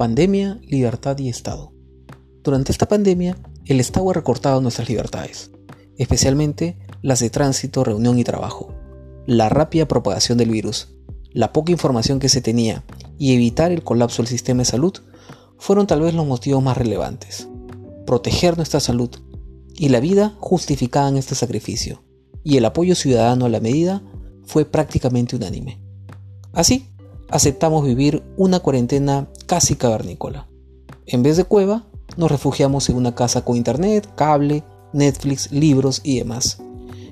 Pandemia, libertad y Estado. Durante esta pandemia, el Estado ha recortado nuestras libertades, especialmente las de tránsito, reunión y trabajo. La rápida propagación del virus, la poca información que se tenía y evitar el colapso del sistema de salud fueron tal vez los motivos más relevantes. Proteger nuestra salud y la vida justificaban este sacrificio, y el apoyo ciudadano a la medida fue prácticamente unánime. Así, aceptamos vivir una cuarentena casi cavernícola. En vez de cueva, nos refugiamos en una casa con internet, cable, Netflix, libros y demás.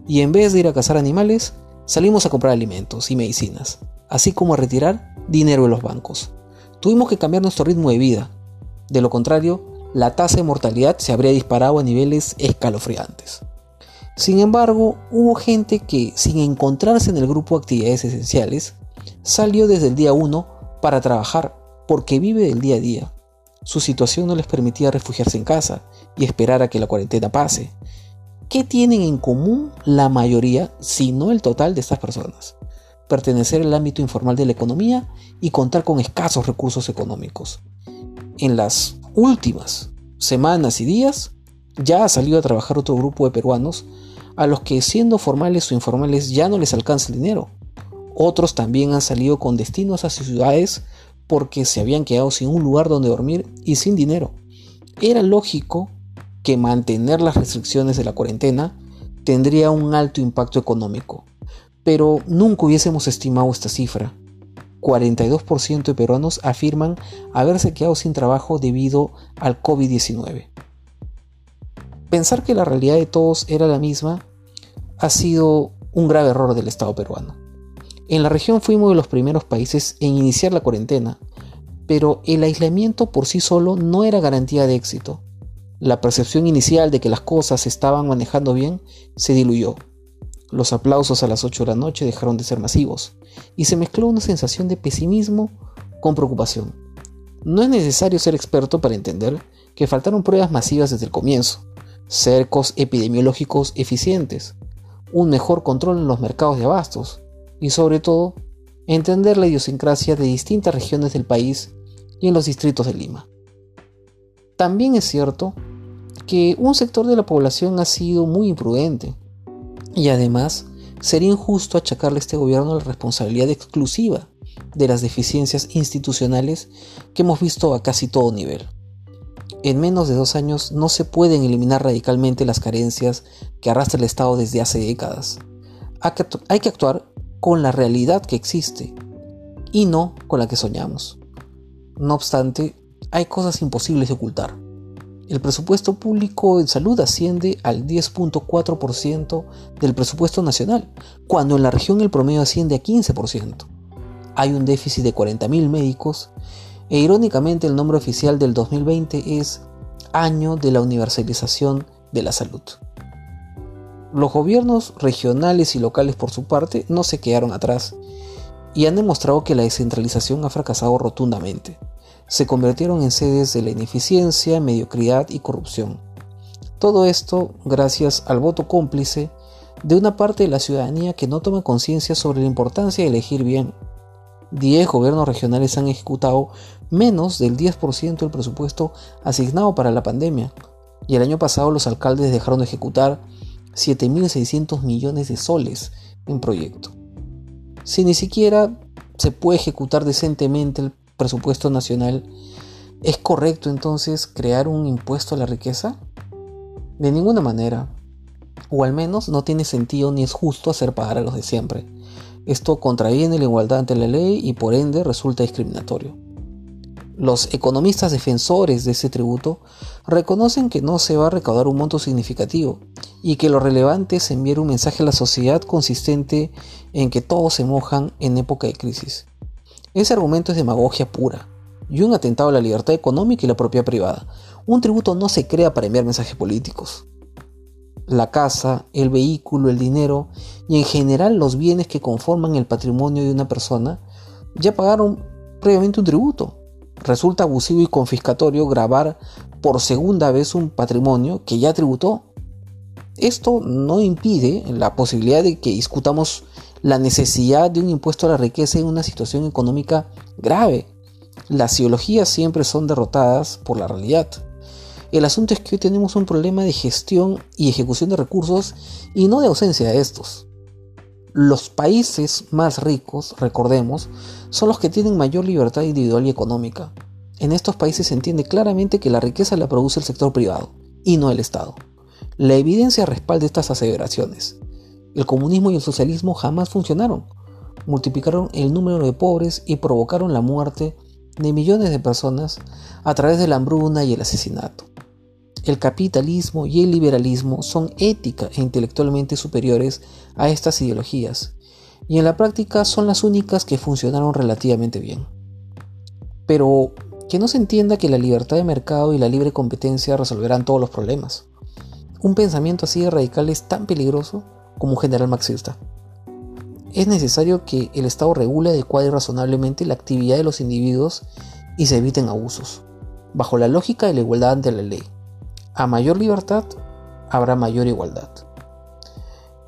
Y en vez de ir a cazar animales, salimos a comprar alimentos y medicinas, así como a retirar dinero de los bancos. Tuvimos que cambiar nuestro ritmo de vida. De lo contrario, la tasa de mortalidad se habría disparado a niveles escalofriantes. Sin embargo, hubo gente que, sin encontrarse en el grupo de actividades esenciales, salió desde el día 1 para trabajar porque vive del día a día. Su situación no les permitía refugiarse en casa y esperar a que la cuarentena pase. ¿Qué tienen en común la mayoría, si no el total de estas personas? Pertenecer al ámbito informal de la economía y contar con escasos recursos económicos. En las últimas semanas y días ya ha salido a trabajar otro grupo de peruanos a los que siendo formales o informales ya no les alcanza el dinero otros también han salido con destinos a sus ciudades porque se habían quedado sin un lugar donde dormir y sin dinero. Era lógico que mantener las restricciones de la cuarentena tendría un alto impacto económico, pero nunca hubiésemos estimado esta cifra. 42% de peruanos afirman haberse quedado sin trabajo debido al COVID-19. Pensar que la realidad de todos era la misma ha sido un grave error del Estado peruano. En la región fuimos de los primeros países en iniciar la cuarentena, pero el aislamiento por sí solo no era garantía de éxito. La percepción inicial de que las cosas se estaban manejando bien se diluyó. Los aplausos a las 8 de la noche dejaron de ser masivos y se mezcló una sensación de pesimismo con preocupación. No es necesario ser experto para entender que faltaron pruebas masivas desde el comienzo, cercos epidemiológicos eficientes, un mejor control en los mercados de abastos, y sobre todo entender la idiosincrasia de distintas regiones del país y en los distritos de Lima. También es cierto que un sector de la población ha sido muy imprudente y además sería injusto achacarle a este gobierno la responsabilidad exclusiva de las deficiencias institucionales que hemos visto a casi todo nivel. En menos de dos años no se pueden eliminar radicalmente las carencias que arrastra el Estado desde hace décadas. Hay que actuar con la realidad que existe y no con la que soñamos. No obstante, hay cosas imposibles de ocultar. El presupuesto público en salud asciende al 10.4% del presupuesto nacional, cuando en la región el promedio asciende a 15%. Hay un déficit de 40.000 médicos e irónicamente el nombre oficial del 2020 es Año de la Universalización de la Salud. Los gobiernos regionales y locales por su parte no se quedaron atrás y han demostrado que la descentralización ha fracasado rotundamente. Se convirtieron en sedes de la ineficiencia, mediocridad y corrupción. Todo esto gracias al voto cómplice de una parte de la ciudadanía que no toma conciencia sobre la importancia de elegir bien. Diez gobiernos regionales han ejecutado menos del 10% del presupuesto asignado para la pandemia, y el año pasado los alcaldes dejaron de ejecutar 7.600 millones de soles en proyecto. Si ni siquiera se puede ejecutar decentemente el presupuesto nacional, ¿es correcto entonces crear un impuesto a la riqueza? De ninguna manera. O al menos no tiene sentido ni es justo hacer pagar a los de siempre. Esto contraviene la igualdad ante la ley y por ende resulta discriminatorio. Los economistas defensores de ese tributo reconocen que no se va a recaudar un monto significativo y que lo relevante es enviar un mensaje a la sociedad consistente en que todos se mojan en época de crisis. Ese argumento es demagogia pura y un atentado a la libertad económica y la propiedad privada. Un tributo no se crea para enviar mensajes políticos. La casa, el vehículo, el dinero y en general los bienes que conforman el patrimonio de una persona ya pagaron previamente un tributo resulta abusivo y confiscatorio grabar por segunda vez un patrimonio que ya tributó. Esto no impide la posibilidad de que discutamos la necesidad de un impuesto a la riqueza en una situación económica grave. Las ideologías siempre son derrotadas por la realidad. El asunto es que hoy tenemos un problema de gestión y ejecución de recursos y no de ausencia de estos. Los países más ricos, recordemos, son los que tienen mayor libertad individual y económica. En estos países se entiende claramente que la riqueza la produce el sector privado y no el Estado. La evidencia respalda estas aseveraciones. El comunismo y el socialismo jamás funcionaron. Multiplicaron el número de pobres y provocaron la muerte de millones de personas a través de la hambruna y el asesinato. El capitalismo y el liberalismo son ética e intelectualmente superiores a estas ideologías, y en la práctica son las únicas que funcionaron relativamente bien. Pero que no se entienda que la libertad de mercado y la libre competencia resolverán todos los problemas. Un pensamiento así de radical es tan peligroso como un general marxista. Es necesario que el Estado regule adecuada y razonablemente la actividad de los individuos y se eviten abusos, bajo la lógica de la igualdad ante la ley. A mayor libertad, habrá mayor igualdad.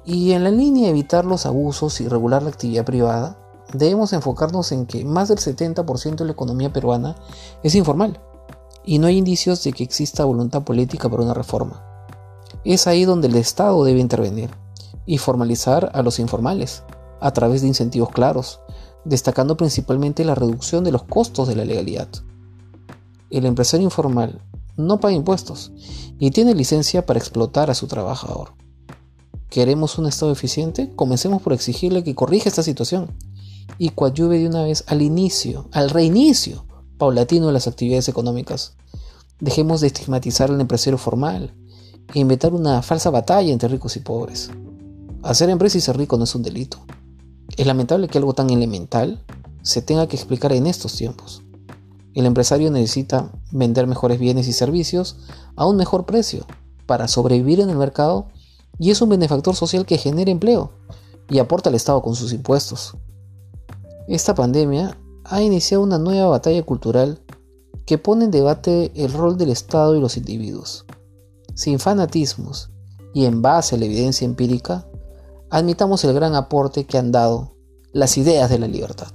Y en la línea de evitar los abusos y regular la actividad privada, debemos enfocarnos en que más del 70% de la economía peruana es informal y no hay indicios de que exista voluntad política para una reforma. Es ahí donde el Estado debe intervenir y formalizar a los informales a través de incentivos claros, destacando principalmente la reducción de los costos de la legalidad. El empresario informal no paga impuestos y tiene licencia para explotar a su trabajador. ¿Queremos un Estado eficiente? Comencemos por exigirle que corrija esta situación y coadyuve de una vez al inicio, al reinicio paulatino de las actividades económicas. Dejemos de estigmatizar al empresario formal e inventar una falsa batalla entre ricos y pobres. Hacer empresa y ser rico no es un delito. Es lamentable que algo tan elemental se tenga que explicar en estos tiempos. El empresario necesita vender mejores bienes y servicios a un mejor precio para sobrevivir en el mercado y es un benefactor social que genera empleo y aporta al Estado con sus impuestos. Esta pandemia ha iniciado una nueva batalla cultural que pone en debate el rol del Estado y los individuos. Sin fanatismos y en base a la evidencia empírica, admitamos el gran aporte que han dado las ideas de la libertad.